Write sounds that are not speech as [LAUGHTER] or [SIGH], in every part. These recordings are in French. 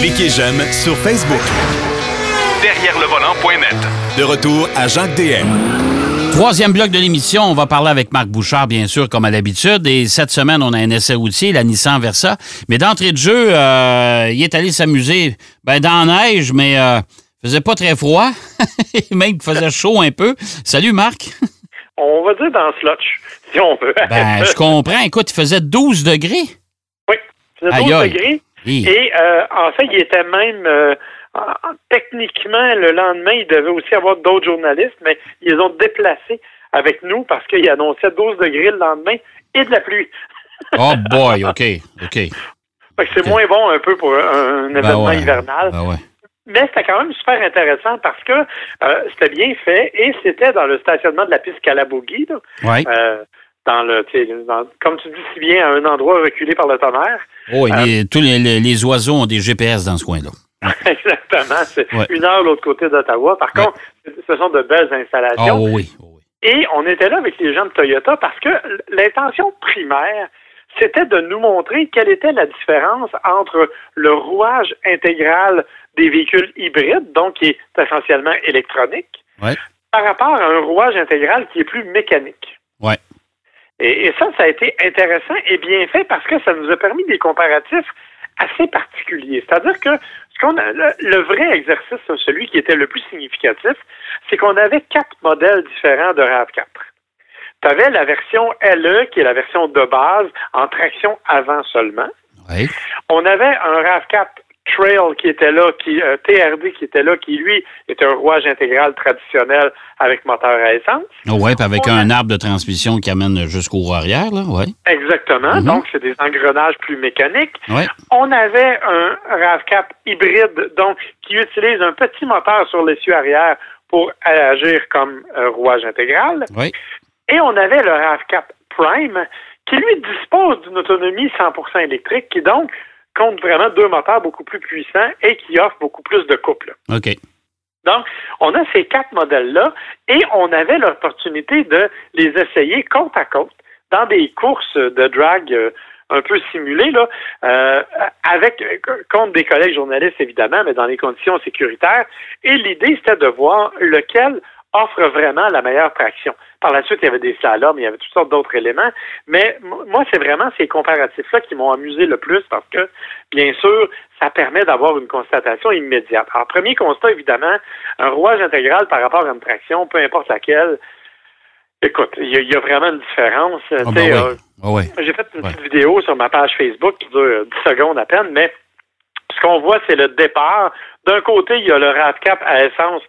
Cliquez j'aime sur Facebook. Derrière le volant.net. De retour à Jacques DM. Troisième bloc de l'émission, on va parler avec Marc Bouchard, bien sûr, comme à l'habitude. Et cette semaine, on a un essai routier, la Nissan Versa. Mais d'entrée de jeu, euh, il est allé s'amuser ben, dans la neige, mais euh, faisait pas très froid. [LAUGHS] Même il faisait chaud un peu. Salut, Marc. On va dire dans slotch, si on veut. Ben, je comprends. Écoute, il faisait 12 degrés. Oui, il faisait 12 Aïe, aïe. degrés. Et euh, en fait, il était même euh, en- techniquement le lendemain, il devait aussi avoir d'autres journalistes, mais ils les ont déplacés avec nous parce qu'il annonçait 12 degrés le lendemain et de la pluie. [LAUGHS] Oh boy, OK, OK. C'est moins bon un peu pour un, un Ben événement ouais. hivernal. Ben ouais. Mais c'était quand même super intéressant parce que euh, c'était bien fait et c'était dans le stationnement de la piste Calabogie, Ouais. euh, dans le, tu sais, dans- comme tu dis si bien, à un endroit reculé par le tonnerre. Oh, et Euh, tous les, les- les oiseaux ont des GPS dans ce coin-là. [LAUGHS] Exactement. C'est Ouais. une heure de l'autre côté d'Ottawa. Par Ouais. contre, ce sont de belles installations. oh oui. oh oui. Et on était là avec les gens de Toyota parce que l'intention primaire, c'était de nous montrer quelle était la différence entre le rouage intégral des véhicules hybrides, donc qui est essentiellement électronique, Ouais. par rapport à un rouage intégral qui est plus mécanique. Ouais. Et, et ça, ça a été intéressant et bien fait parce que ça nous a permis des comparatifs assez particuliers. C'est-à-dire que ce qu'on a- le, le vrai exercice, celui qui était le plus significatif, c'est qu'on avait quatre modèles différents de RAV4. Tu avais la version LE, qui est la version de base, en traction avant seulement. Ouais. On avait un RAV4 Trail qui était là, qui euh, TRD qui était là, qui lui était un rouage intégral traditionnel avec moteur à essence. Ouais, puis avec un arbre de transmission qui amène jusqu'au roue arrière, là, ouais. Exactement. Mhm. Donc, c'est des engrenages plus mécaniques. Ouais. On avait un RAV4 hybride, donc, qui utilise un petit moteur sur l'essieu arrière pour agir comme un rouage intégral. Ouais. Et on avait le RAV4 Prime, qui lui dispose d'une autonomie 100% électrique, qui donc compte vraiment deux moteurs beaucoup plus puissants et qui offre beaucoup plus de couple. OK. Donc, on a ces quatre modèles-là et on avait l'opportunité de les essayer côte à côte dans des courses de drag euh, un peu simulées, là, euh, avec contre des collègues journalistes, évidemment, mais dans les conditions sécuritaires. Et l'idée, c'était de voir lequel offre vraiment la meilleure traction. Par la suite, il y avait des slaloms, il y avait toutes sortes d'autres éléments. Mais moi, c'est vraiment ces comparatifs-là qui m'ont amusé le plus parce que, bien sûr, ça permet d'avoir une constatation immédiate. Alors, premier constat, évidemment, un rouage intégral par rapport à une traction, peu importe laquelle, écoute, il y, a- il y a vraiment une différence. Ah, ben oui. euh, Ah j'ai fait une Ouais. petite vidéo sur ma page Facebook qui dure 10 secondes à peine, mais ce qu'on voit, c'est le départ. D'un côté, il y a le RAV4 à essence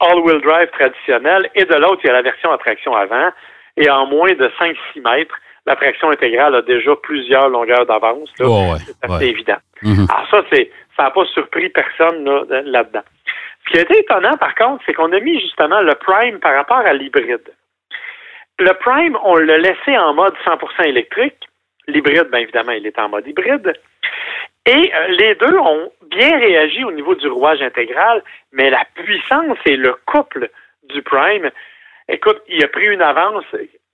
all-wheel drive traditionnel, et de l'autre, il y a la version à traction avant. Et en moins de 5-6 mètres, la traction intégrale a déjà plusieurs longueurs d'avance. Oh, ouais. C'est assez ouais. évident. Mhm. Alors ça, c'est ça n'a pas surpris personne là, de- là-dedans. Ce qui a été étonnant, par contre, c'est qu'on a mis justement le Prime par rapport à l'hybride. Le Prime, on l'a laissé en mode 100% électrique. L'hybride, bien évidemment, il est en mode hybride. Et euh, les deux ont bien réagi au niveau du rouage intégral, mais la puissance et le couple du Prime, écoute, il a pris une avance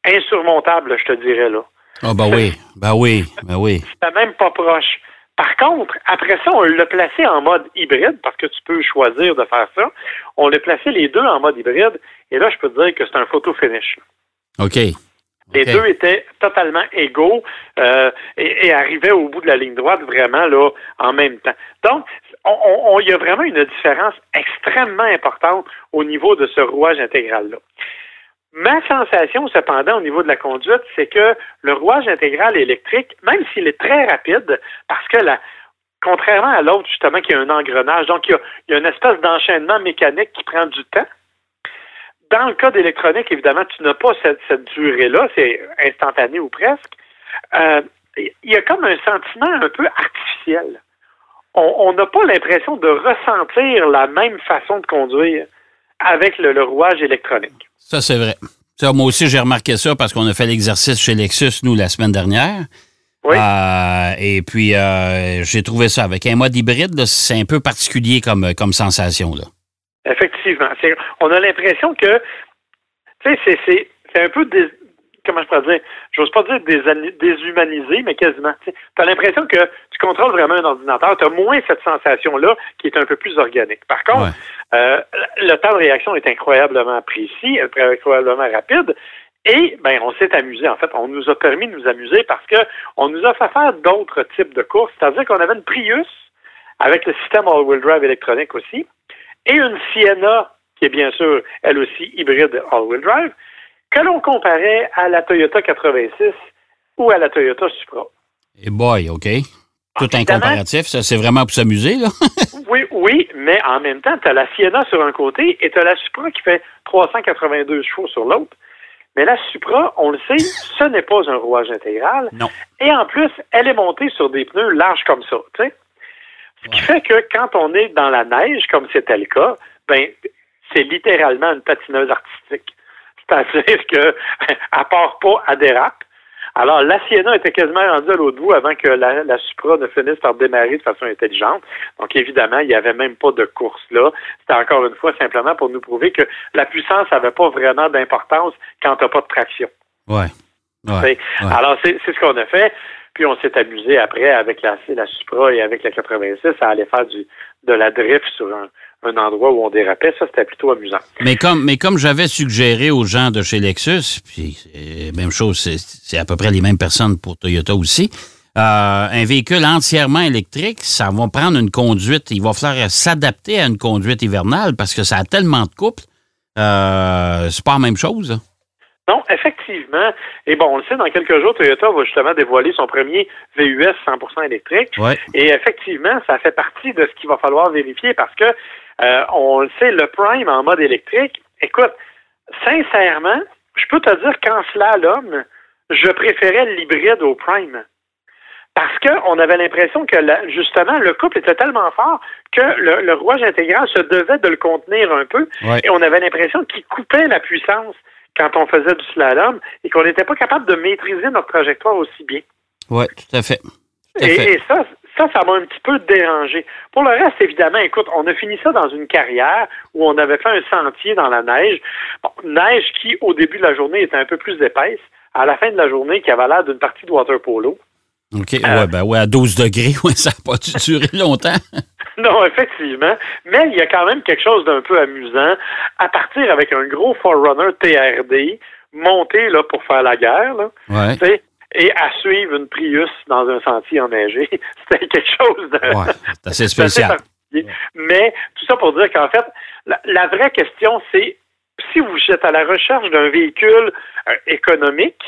insurmontable, je te dirais là. Ah, ben oui. Ben oui. Ben oui. C'était même pas proche. Par contre, après ça, on l'a placé en mode hybride parce que tu peux choisir de faire ça. On l'a placé les deux en mode hybride et là, je peux te dire que c'est un photo finish. OK. Les deux étaient totalement égaux euh, et, et arrivaient au bout de la ligne droite vraiment là en même temps. Donc, on- on- on- il y a vraiment une différence extrêmement importante au niveau de ce rouage intégral-là. Ma sensation, cependant, au niveau de la conduite, c'est que le rouage intégral électrique, même s'il est très rapide, parce que la, contrairement à l'autre, justement, qui a un engrenage, donc il y a, il y a une espèce d'enchaînement mécanique qui prend du temps. Dans le cas d'électronique, évidemment, tu n'as pas cette, cette durée-là, c'est instantané ou presque. Euh, il y a comme un sentiment un peu artificiel. On n'a pas l'impression de ressentir la même façon de conduire avec le, le rouage électronique. Ça, c'est vrai. Ça, moi aussi, j'ai remarqué ça parce qu'on a fait l'exercice chez Lexus, nous, la semaine dernière. Oui. Euh, et puis, euh, j'ai trouvé ça. Avec un mode hybride, c'est un peu particulier comme, comme sensation. Là. Effectivement. On a l'impression que, tu sais, c'est- un peu. comment je pourrais dire, j'ose pas dire déshumanisé, mais quasiment. Tu as l'impression que tu contrôles vraiment un ordinateur, tu as moins cette sensation-là qui est un peu plus organique. Par contre, euh, le temps de réaction est incroyablement précis, incroyablement rapide. Et ben, on s'est amusé. En fait, on nous a permis de nous amuser parce que on nous a fait faire d'autres types de courses. C'est-à-dire qu'on avait une Prius avec le système all-wheel drive électronique aussi, et une Sienna qui est bien sûr elle aussi hybride all-wheel drive, que l'on comparait à la Toyota 86 ou à la Toyota Supra. Et boy, OK. Tout un comparatif, ça, c'est vraiment pour s'amuser, là. [LAUGHS] oui, oui, mais en même temps, tu as la Sienna sur un côté et tu as la Supra qui fait 382 chevaux sur l'autre. Mais la Supra, on le sait, [LAUGHS] ce n'est pas un rouage intégral. Non. Et en plus, elle est montée sur des pneus larges comme ça, tu sais. Ce qui fait que quand on est dans la neige, comme c'était le cas, ben, c'est littéralement une patineuse artistique. [LAUGHS] C'est-à-dire qu'elle [LAUGHS] part pas, à dérape. Alors, la Sienna était quasiment rendue à l'autre bout avant que la, la, Supra ne finisse par démarrer de façon intelligente. Donc, évidemment, il n'y avait même pas de course là. C'était encore une fois simplement pour nous prouver que la puissance n'avait pas vraiment d'importance quand tu n'as pas de traction. Ouais. ouais. Alors, c'est ce qu'on a fait. Puis on s'est amusé après avec la, la Supra et avec la 86 à aller faire de la drift sur un, endroit où on dérapait. Ça, c'était plutôt amusant. Mais comme, mais comme j'avais suggéré aux gens de chez Lexus, puis même chose, c'est à peu près les mêmes personnes pour Toyota aussi. Euh, un véhicule entièrement électrique, ça va prendre une conduite. Il va falloir s'adapter à une conduite hivernale parce que ça a tellement de couple. Euh, c'est pas la même chose. Non, effectivement. Et bon, on le sait, dans quelques jours, Toyota va justement dévoiler son premier VUS 100% électrique. Et effectivement, ça fait partie de ce qu'il va falloir vérifier parce que euh, on le sait, le Prime en mode électrique, écoute, sincèrement, je peux te dire qu'en slalom, je préférais l'hybride au Prime. Parce qu'on avait l'impression que, justement, le couple était tellement fort que le, rouage intégral se devait de le contenir un peu. Et on avait l'impression qu'il coupait la puissance quand on faisait du slalom et qu'on n'était pas capable de maîtriser notre trajectoire aussi bien. Oui, tout à fait. et, ça, ça, ça m'a un petit peu dérangé. Pour le reste, évidemment, écoute, on a fini ça dans une carrière où on avait fait un sentier dans la neige. neige qui, au début de la journée, était un peu plus épaisse. À la fin de la journée, qui avait l'air d'une partie de water polo. OK, euh, ouais, ben ouais, à 12 degrés, [LAUGHS] ouais, ça n'a pas dû durer longtemps. [LAUGHS] non, effectivement. Mais il y a quand même quelque chose d'un peu amusant à partir avec un gros Forerunner TRD monté là, pour faire la guerre. Là. Ouais et à suivre une Prius dans un sentier enneigé. [LAUGHS] C'était quelque chose de. Ouais, [LAUGHS] assez spécial. Mais tout ça pour dire qu'en fait, la, vraie question, c'est si vous êtes à la recherche d'un véhicule euh, économique,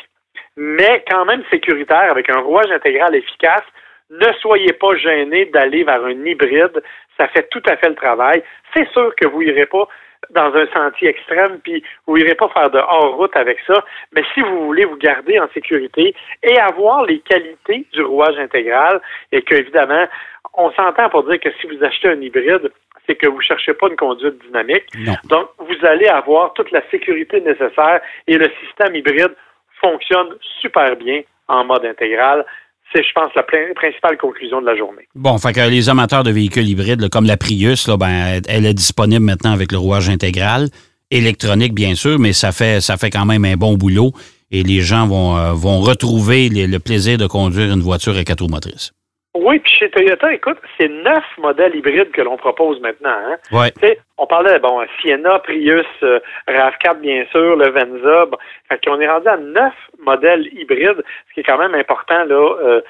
mais quand même sécuritaire, avec un rouage intégral efficace, ne soyez pas gêné d'aller vers un hybride. Ça fait tout à fait le travail. C'est sûr que vous n'irez pas dans un sentier extrême, puis vous n'irez pas faire de hors-route avec ça. Mais si vous voulez vous garder en sécurité et avoir les qualités du rouage intégral, et qu'évidemment, on s'entend pour dire que si vous achetez un hybride, c'est que vous ne cherchez pas une conduite dynamique. Donc, vous allez avoir toute la sécurité nécessaire et le système hybride fonctionne super bien en mode intégral c'est, je pense, la principale conclusion de la journée. Bon, fait que les amateurs de véhicules hybrides, comme la Prius, là, ben, elle est disponible maintenant avec le rouage intégral, électronique bien sûr, mais ça fait, quand même un bon boulot et les gens vont, euh, vont retrouver le plaisir de conduire une voiture à quatre roues motrices. Oui, puis chez Toyota, écoute, c'est neuf modèles hybrides que l'on propose maintenant. Hein? Ouais. On parlait, bon, Sienna, Prius, euh, RAV4, bien sûr, le Venza. Bon, fait qu'on est rendu à neuf modèles hybrides, ce qui est quand même important. Là, euh,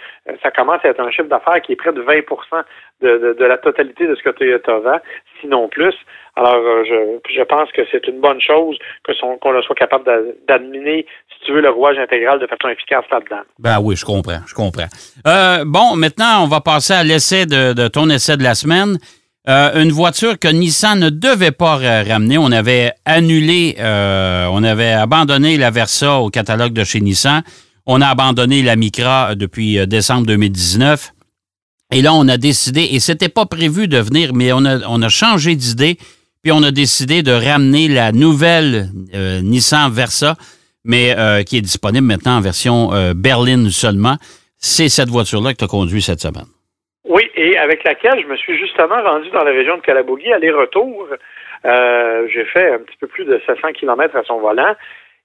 ça commence à être un chiffre d'affaires qui est près de 20 de, de, la totalité de ce que Toyota vend, sinon plus. Alors, euh, je, je pense que c'est une bonne chose que qu'on soit capable d'adminer, tu veux, le rouage intégral de façon efficace là-dedans. Ben oui, je comprends, je comprends. Euh, bon, maintenant, on va passer à l'essai de, ton essai de la semaine. Euh, une voiture que Nissan ne devait pas ramener. On avait annulé, on avait abandonné la Versa au catalogue de chez Nissan. On a abandonné la Micra depuis décembre 2019. Et là, on a décidé, et c'était pas prévu de venir, mais on a, on a changé d'idée puis on a décidé de ramener la nouvelle euh, Nissan Versa, mais euh, qui est disponible maintenant en version euh, berline seulement. C'est cette voiture-là que tu as conduit cette semaine. Oui, et avec laquelle je me suis justement rendu dans la région de Calabogie, aller-retour. j'ai fait un petit peu plus de 700 km à son volant.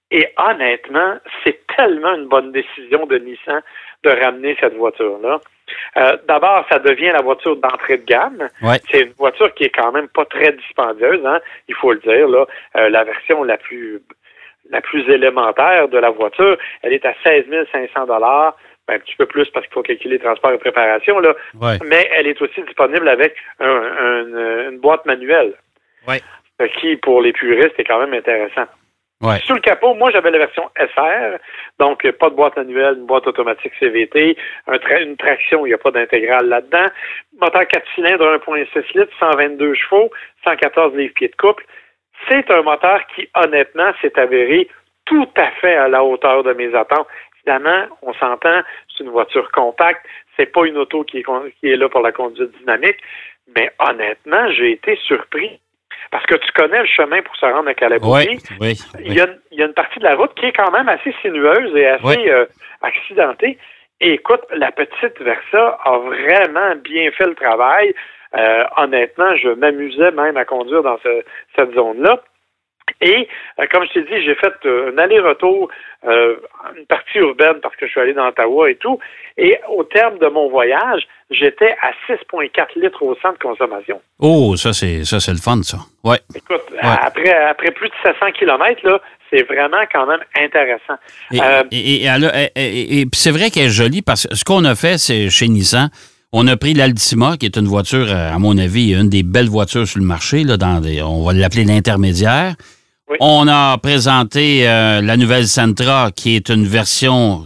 Et honnêtement, c'est tellement une bonne décision de Nissan de ramener cette voiture-là. Euh, D'abord, ça devient la voiture d'entrée de gamme. Ouais. C'est une voiture qui est quand même pas très dispendieuse, hein, il faut le dire. Là, Euh, la version la plus la plus élémentaire de la voiture, elle est à 16 500 dollars, ben, un petit peu plus parce qu'il faut calculer transport et préparation là, Ouais. mais elle est aussi disponible avec un- un- une boîte manuelle. Ouais. Ce qui, pour les puristes, est quand même intéressant. Ouais. Sous le capot, moi, j'avais la version SR, donc euh, pas de boîte manuelle, une boîte automatique CVT, un tra- une traction, il n'y a pas d'intégrale là-dedans. Moteur 4 cylindres, 1.6 litres, 122 chevaux, 114 livres-pieds de couple. C'est un moteur qui, honnêtement, s'est avéré tout à fait à la hauteur de mes attentes. Évidemment, on s'entend, c'est une voiture compacte, c'est pas une auto qui est, con- qui est là pour la conduite dynamique, mais honnêtement, j'ai été surpris. Parce que tu connais le chemin pour se rendre à Calabougie. Oui, oui, Il y, a, une- il y a une partie de la route qui est quand même assez sinueuse et assez euh, accidentée. Et écoute, la petite Versa a vraiment bien fait le travail. Euh, honnêtement, je m'amusais même à conduire dans ce- cette zone-là. Et euh, comme je t'ai dit, j'ai fait euh, un aller-retour, euh, une partie urbaine parce que je suis allé dans Ottawa et tout. Et au terme de mon voyage, j'étais à 6,4 litres au centre de consommation. Oh, ça, c'est ça, c'est le fun, ça. Ouais. Écoute, après, après plus de 700 kilomètres, là, c'est vraiment quand même intéressant. Et, et- c'est vrai qu'elle est jolie parce que ce qu'on a fait, c'est chez Nissan, on a pris l'Altima, qui est une voiture, euh, à mon avis, une des belles voitures sur le marché, là, dans des- on va l'appeler l'intermédiaire. Oui. On a présenté euh, la nouvelle Sentra, qui est une version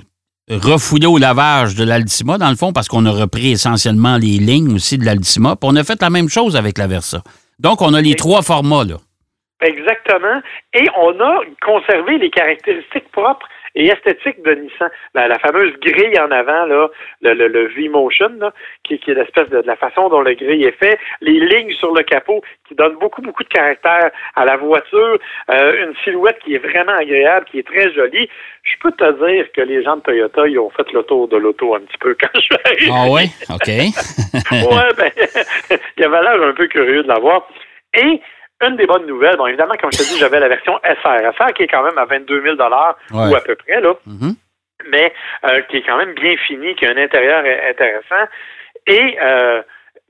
refoulée au lavage de l'Altima, dans le fond, parce qu'on a repris essentiellement les lignes aussi de l'Altima. Puis on a fait la même chose avec la Versa. Donc, on a les trois formats, là. Exactement. Et on a conservé les caractéristiques propres et esthétiques de Nissan. La, la fameuse grille en avant, là, le, le, le V-Motion, qui, qui est l'espèce de, de la façon dont le grille est fait, les lignes sur le capot qui donnent beaucoup, beaucoup de caractère à la voiture, euh, une silhouette qui est vraiment agréable, qui est très jolie. Je peux te dire que les gens de Toyota, ils ont fait le tour de l'auto un petit peu quand je suis arrivé. Ah oui? OK. [LAUGHS] ouais, ben, [LAUGHS] il avait l'air un peu curieux de l'avoir. Et une des bonnes nouvelles, bon, évidemment, comme je te dis, j'avais la version SR. SR qui est quand même à 22 000 Ouais. ou à peu près, là, Mhm. mais euh, qui est quand même bien fini, qui a un intérieur intéressant. Et euh,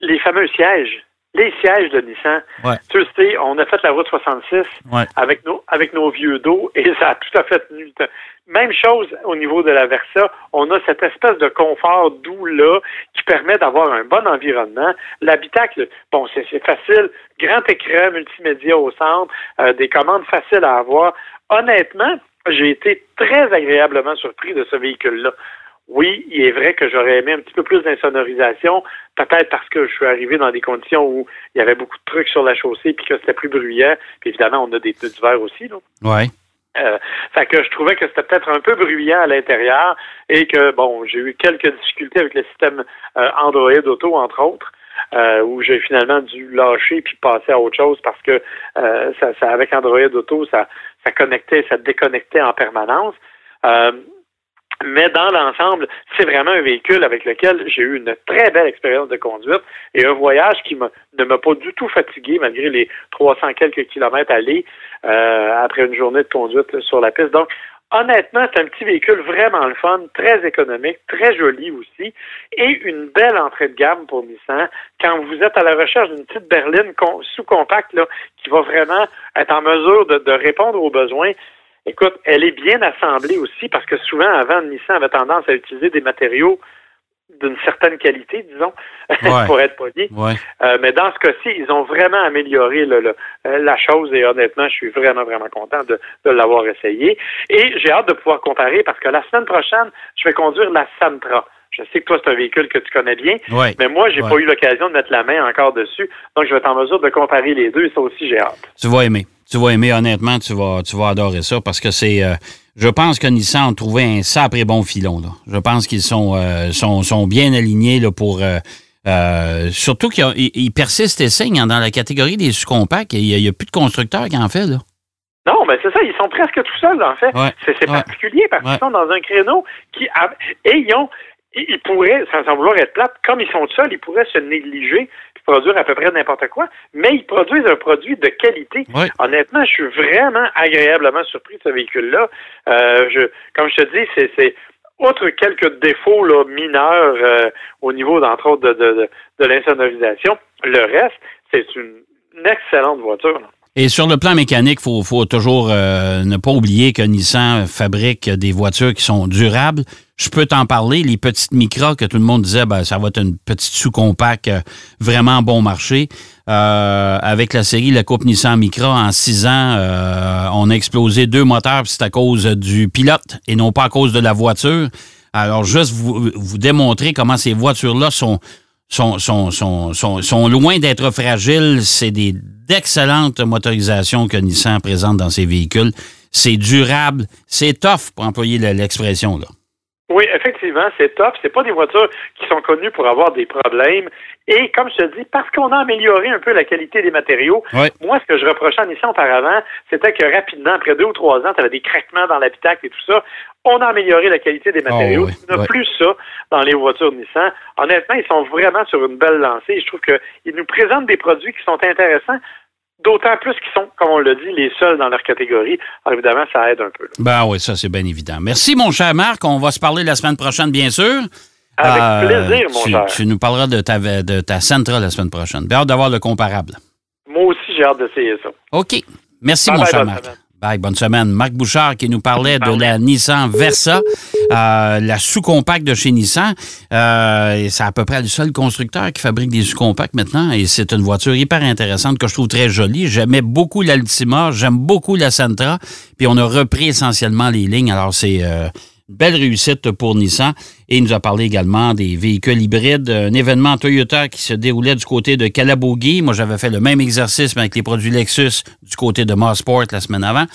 les fameux sièges, les sièges de Nissan. Ouais. Tu sais, on a fait la route 66 Ouais. avec nos, avec nos vieux dos et ça a tout à fait tenu. Même chose au niveau de la Versa, on a cette espèce de confort doux là qui permet d'avoir un bon environnement. L'habitacle, bon, c'est c'est facile, grand écran multimédia au centre, euh, des commandes faciles à avoir. Honnêtement, j'ai été très agréablement surpris de ce véhicule-là. Oui, il est vrai que j'aurais aimé un petit peu plus d'insonorisation, peut-être parce que je suis arrivé dans des conditions où il y avait beaucoup de trucs sur la chaussée puis que c'était plus bruyant. Puis évidemment, on a des pneus d'hiver aussi. Là. Ouais. Euh, fait que je trouvais que c'était peut-être un peu bruyant à l'intérieur et que, bon, j'ai eu quelques difficultés avec le système euh, Android Auto, entre autres, euh, où j'ai finalement dû lâcher puis passer à autre chose parce que euh, ça, ça, avec Android Auto, ça, ça connectait, ça déconnectait en permanence. Euh, mais dans l'ensemble, c'est vraiment un véhicule avec lequel j'ai eu une très belle expérience de conduite et un voyage qui ne m'a pas du tout fatigué malgré les 300 quelques kilomètres allés euh, après une journée de conduite sur la piste. Donc, honnêtement, c'est un petit véhicule vraiment le fun, très économique, très joli aussi et une belle entrée de gamme pour Nissan. Quand vous êtes à la recherche d'une petite berline sous-compacte qui va vraiment être en mesure de répondre aux besoins, Écoute, elle est bien assemblée aussi parce que souvent, avant, Nissan avait tendance à utiliser des matériaux d'une certaine qualité, disons, [LAUGHS] Ouais. pour être poli. Ouais. Euh, mais dans ce cas-ci, ils ont vraiment amélioré le- le- euh, la chose et honnêtement, je suis vraiment, vraiment content de, de l'avoir essayé. Et j'ai hâte de pouvoir comparer parce que la semaine prochaine, je vais conduire la Santra. Je sais que toi, c'est un véhicule que tu connais bien, Ouais. mais moi, j'ai Ouais. pas eu l'occasion de mettre la main encore dessus. Donc, je vais être en mesure de comparer les deux et ça aussi, j'ai hâte. Tu vas aimer. Tu vas aimer, honnêtement, tu vas, tu vas adorer ça parce que c'est. euh, je pense que Nissan a trouvé un sacré bon filon. Là. Je pense qu'ils sont, euh, sont, sont bien alignés là, pour. euh, surtout qu'ils persistent et signent hein, dans la catégorie des sous-compacts. Il n'y a, plus de constructeurs qui en fait. Là. Non, mais c'est ça, ils sont presque tout seuls, en fait. Ouais, C'est ouais. particulier parce Ouais. qu'ils sont dans un créneau qui. a- Et ils ont. ils pourraient, sans, vouloir être plate, comme ils sont seuls, ils pourraient se négliger produire à peu près n'importe quoi, mais ils produisent un produit de qualité. Honnêtement, je suis vraiment agréablement surpris de ce véhicule-là. Euh, je, comme je te dis, c'est outre quelques défauts là, mineurs euh, au niveau, d'entre autres, de, de, de, l'insonorisation, le reste, c'est une, excellente voiture. Et sur le plan mécanique, il faut, toujours euh, ne pas oublier que Nissan fabrique des voitures qui sont durables. Je peux t'en parler, les petites Micra que tout le monde disait, ben, ça va être une petite sous-compact euh, vraiment bon marché. Euh, avec la série la Coupe Nissan Micra, en six ans, on a explosé deux moteurs, c'est à cause du pilote et non pas à cause de la voiture. Alors, juste vous, vous démontrer comment ces voitures-là sont, loin d'être fragiles. C'est des d'excellentes motorisations que Nissan présente dans ses véhicules. C'est durable, c'est tough pour employer l'expression là. Oui, effectivement, c'est top. C'est pas des voitures qui sont connues pour avoir des problèmes. Et comme je te dis, parce qu'on a amélioré un peu la qualité des matériaux, moi, ce que je reprochais à Nissan auparavant, c'était que rapidement, après deux ou trois ans, tu avais des craquements dans l'habitacle et tout ça. On a amélioré la qualité des matériaux. Oh, oui, plus ça dans les voitures Nissan. Honnêtement, ils sont vraiment sur une belle lancée. Je trouve qu'ils nous présentent des produits qui sont intéressants. D'autant plus qu'ils sont, comme on l'a dit, les seuls dans leur catégorie. Alors évidemment, ça aide un peu. Ben oui, ça c'est bien évident. Merci, mon cher Marc. On va se parler la semaine prochaine, bien sûr. Avec euh, plaisir, mon cher. Tu nous parleras de ta, de ta Sentra la semaine prochaine. Bien hâte d'avoir le comparable. Moi aussi, j'ai hâte d'essayer ça. OK. Merci, mon cher Marc. Bye, bonne semaine. Marc Bouchard qui nous parlait de la Nissan Versa, euh, la sous-compacte de chez Nissan. Euh, c'est à peu près le seul constructeur qui fabrique des sous-compacts maintenant et c'est une voiture hyper intéressante que je trouve très jolie. J'aimais beaucoup l'Altima, j'aime beaucoup la Sentra, puis on a repris essentiellement les lignes. Alors c'est euh, belle réussite pour Nissan. Et il nous a parlé également des véhicules hybrides, un événement Toyota qui se déroulait du côté de Calabogie. Moi, j'avais fait le même exercice avec les produits Lexus du côté de Mossport la semaine avant.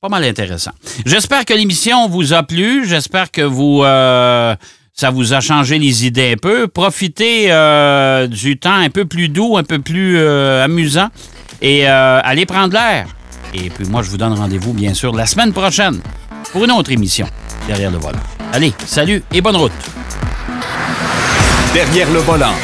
Pas mal intéressant. J'espère que l'émission vous a plu. J'espère que vous... Euh, ça vous a changé les idées un peu. Profitez euh, du temps un peu plus doux, un peu plus euh, amusant et allez prendre l'air. Et puis moi, je vous donne rendez-vous, bien sûr, la semaine prochaine pour une autre émission derrière le volant. Allez, salut et bonne route. Derrière le volant.